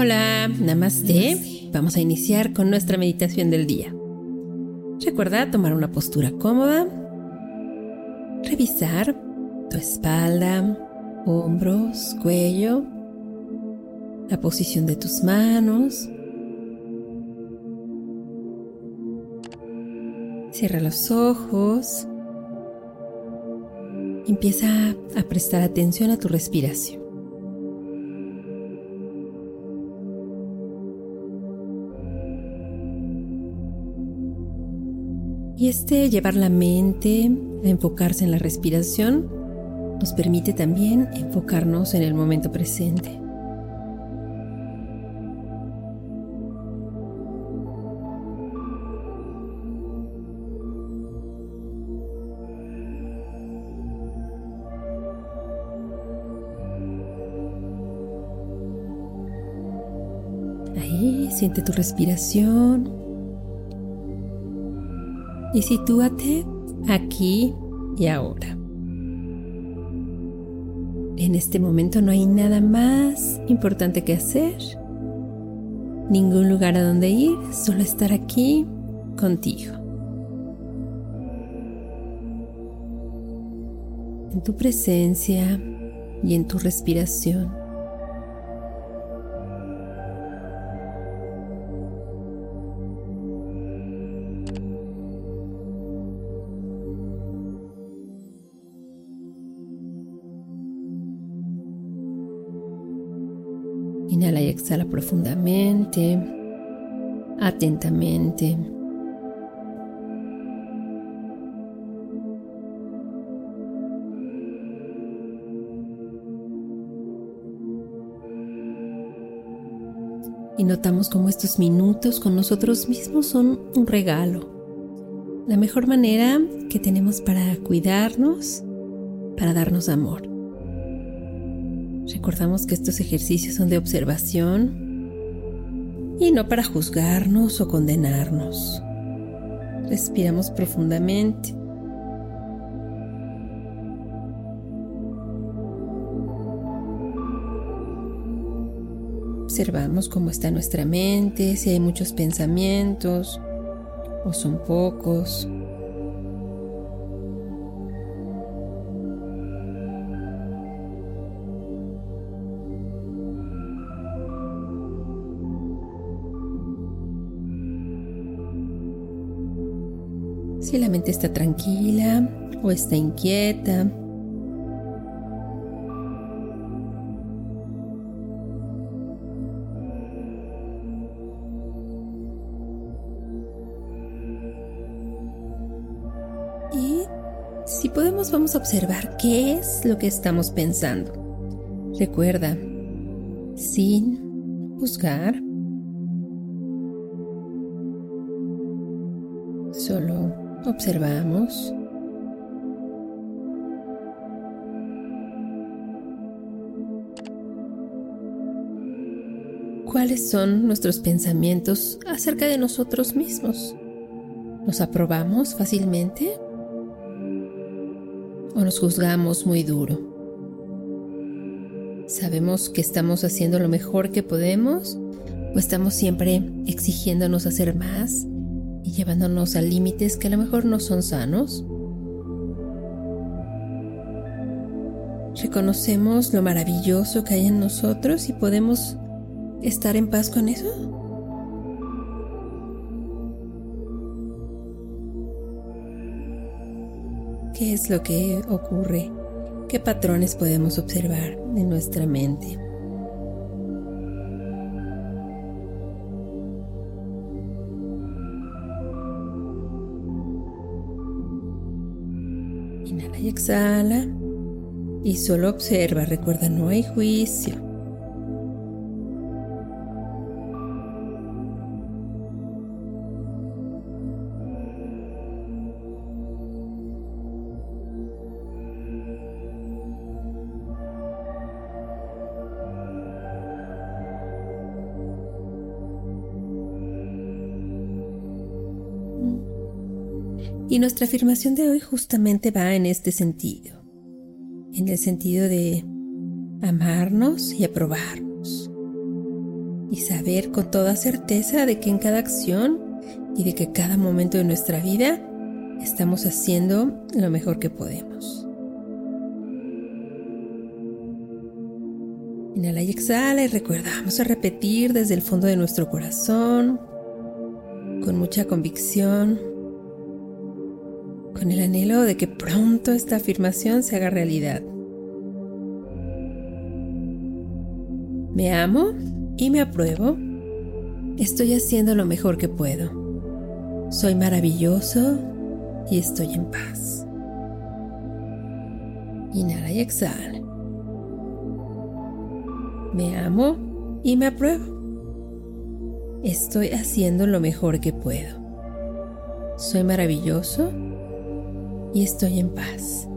Hola, namaste. Vamos a iniciar con nuestra meditación del día. Recuerda tomar una postura cómoda, revisar tu espalda, hombros, cuello, la posición de tus manos. Cierra los ojos. Empieza a prestar atención a tu respiración. Y este llevar la mente a enfocarse en la respiración nos permite también enfocarnos en el momento presente. Ahí siente tu respiración y sitúate aquí y ahora. En este momento no hay nada más importante que hacer, ningún lugar a donde ir, solo estar aquí contigo. En tu presencia y en tu respiración. Profundamente, atentamente. Y notamos cómo estos minutos con nosotros mismos son un regalo. La mejor manera que tenemos para cuidarnos, para darnos amor. Recordamos que estos ejercicios son de observación y no para juzgarnos o condenarnos. Respiramos profundamente. Observamos cómo está nuestra mente, si hay muchos pensamientos o son pocos. Si la mente está tranquila o está inquieta. Y si podemos vamos a observar qué es lo que estamos pensando. Recuerda, sin juzgar, Observamos. ¿Cuáles son nuestros pensamientos acerca de nosotros mismos? ¿Nos aprobamos fácilmente? ¿O nos juzgamos muy duro? ¿Sabemos que estamos haciendo lo mejor que podemos? ¿O estamos siempre exigiéndonos hacer más y llevándonos a límites que a lo mejor no son sanos. Reconocemos lo maravilloso que hay en nosotros y podemos estar en paz con eso. ¿Qué es lo que ocurre? ¿Qué patrones podemos observar en nuestra mente? Exhala. Y solo observa, recuerda, no hay juicio. Y nuestra afirmación de hoy justamente va en este sentido, en el sentido de amarnos y aprobarnos. y saber con toda certeza de que en cada acción y de que cada momento de nuestra vida estamos haciendo lo mejor que podemos. Inhala y exhala y recuerda, vamos a repetir desde el fondo de nuestro corazón, con mucha convicción, con el anhelo de que pronto esta afirmación se haga realidad. Me amo y me apruebo. Estoy haciendo lo mejor que puedo. Soy maravilloso y estoy en paz. Inhala y exhala. Me amo y me apruebo. Estoy haciendo lo mejor que puedo. Soy maravilloso y estoy en paz.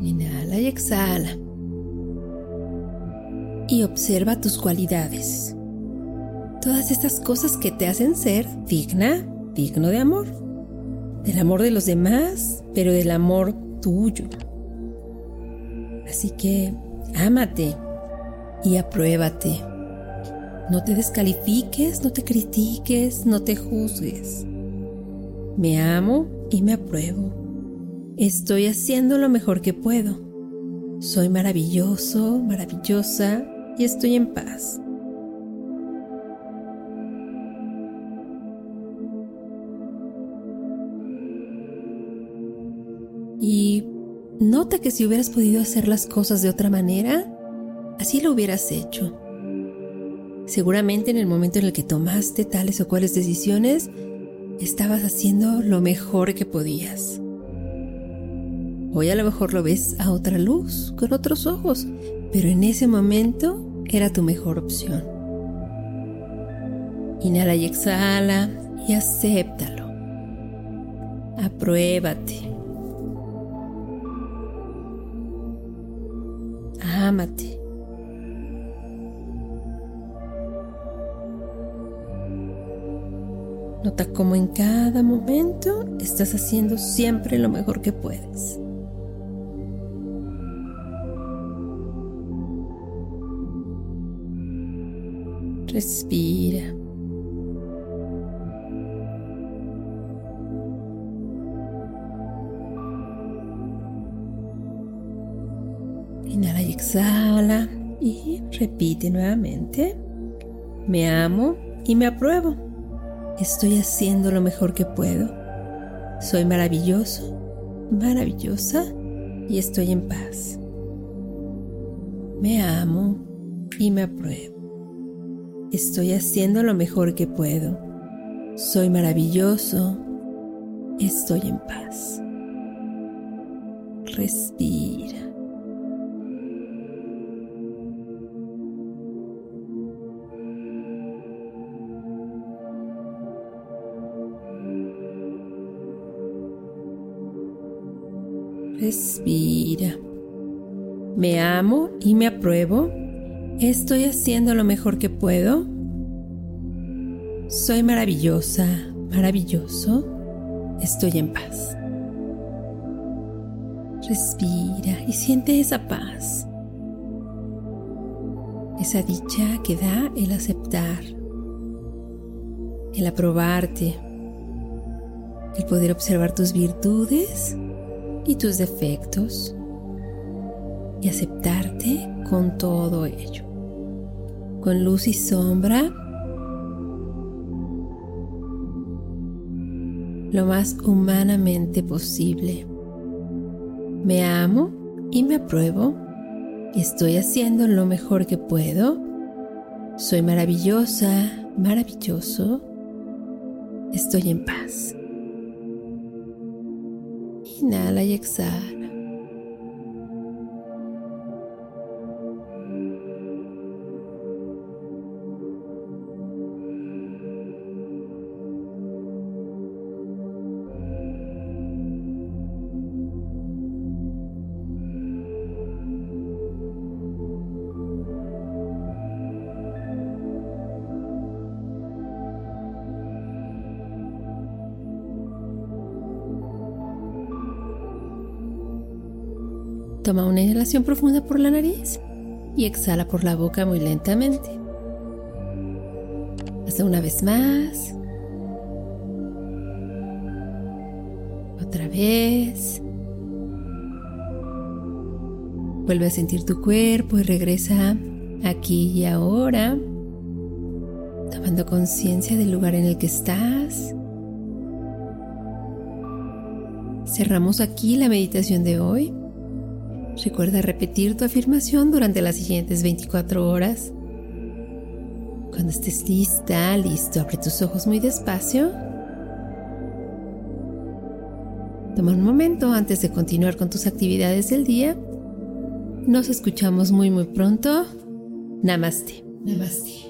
Inhala y exhala. Y observa tus cualidades. Todas estas cosas que te hacen ser digna, digno de amor. Del amor de los demás, pero del amor tuyo. Así que ámate y apruébate. No te descalifiques, no te critiques, no te juzgues. Me amo y me apruebo. Estoy haciendo lo mejor que puedo. Soy maravilloso, maravillosa y estoy en paz. Y nota que si hubieras podido hacer las cosas de otra manera, así lo hubieras hecho. Seguramente en el momento en el que tomaste tales o cuales decisiones, estabas haciendo lo mejor que podías. Hoy a lo mejor lo ves a otra luz, con otros ojos, pero en ese momento era tu mejor opción. Inhala y exhala y acéptalo. Apruébate. Ámate. Nota cómo en cada momento estás haciendo siempre lo mejor que puedes. Respira. Inhala y exhala y repite nuevamente. Me amo y me apruebo. Estoy haciendo lo mejor que puedo. Soy maravilloso, maravillosa y estoy en paz. Me amo y me apruebo. Estoy haciendo lo mejor que puedo. Soy maravilloso. Estoy en paz. Respira. Respira. Me amo y me apruebo ¿Estoy haciendo lo mejor que puedo? Soy maravillosa, maravilloso. Estoy en paz. Respira y siente esa paz. Esa dicha que da el aceptar, el aprobarte, el poder observar tus virtudes y tus defectos y aceptarte con todo ello con luz y sombra, lo más humanamente posible. Me amo y me apruebo. Estoy haciendo lo mejor que puedo. Soy maravillosa, maravilloso. Estoy en paz. Inhala y exhala. Toma una inhalación profunda por la nariz y exhala por la boca muy lentamente. Hasta una vez más. Otra vez. Vuelve a sentir tu cuerpo y regresa aquí y ahora, tomando conciencia del lugar en el que estás. Cerramos aquí la meditación de hoy. Recuerda repetir tu afirmación durante las siguientes 24 horas. Cuando estés lista, listo, abre tus ojos muy despacio. Toma un momento antes de continuar con tus actividades del día. Nos escuchamos muy muy pronto. Namaste. Namaste.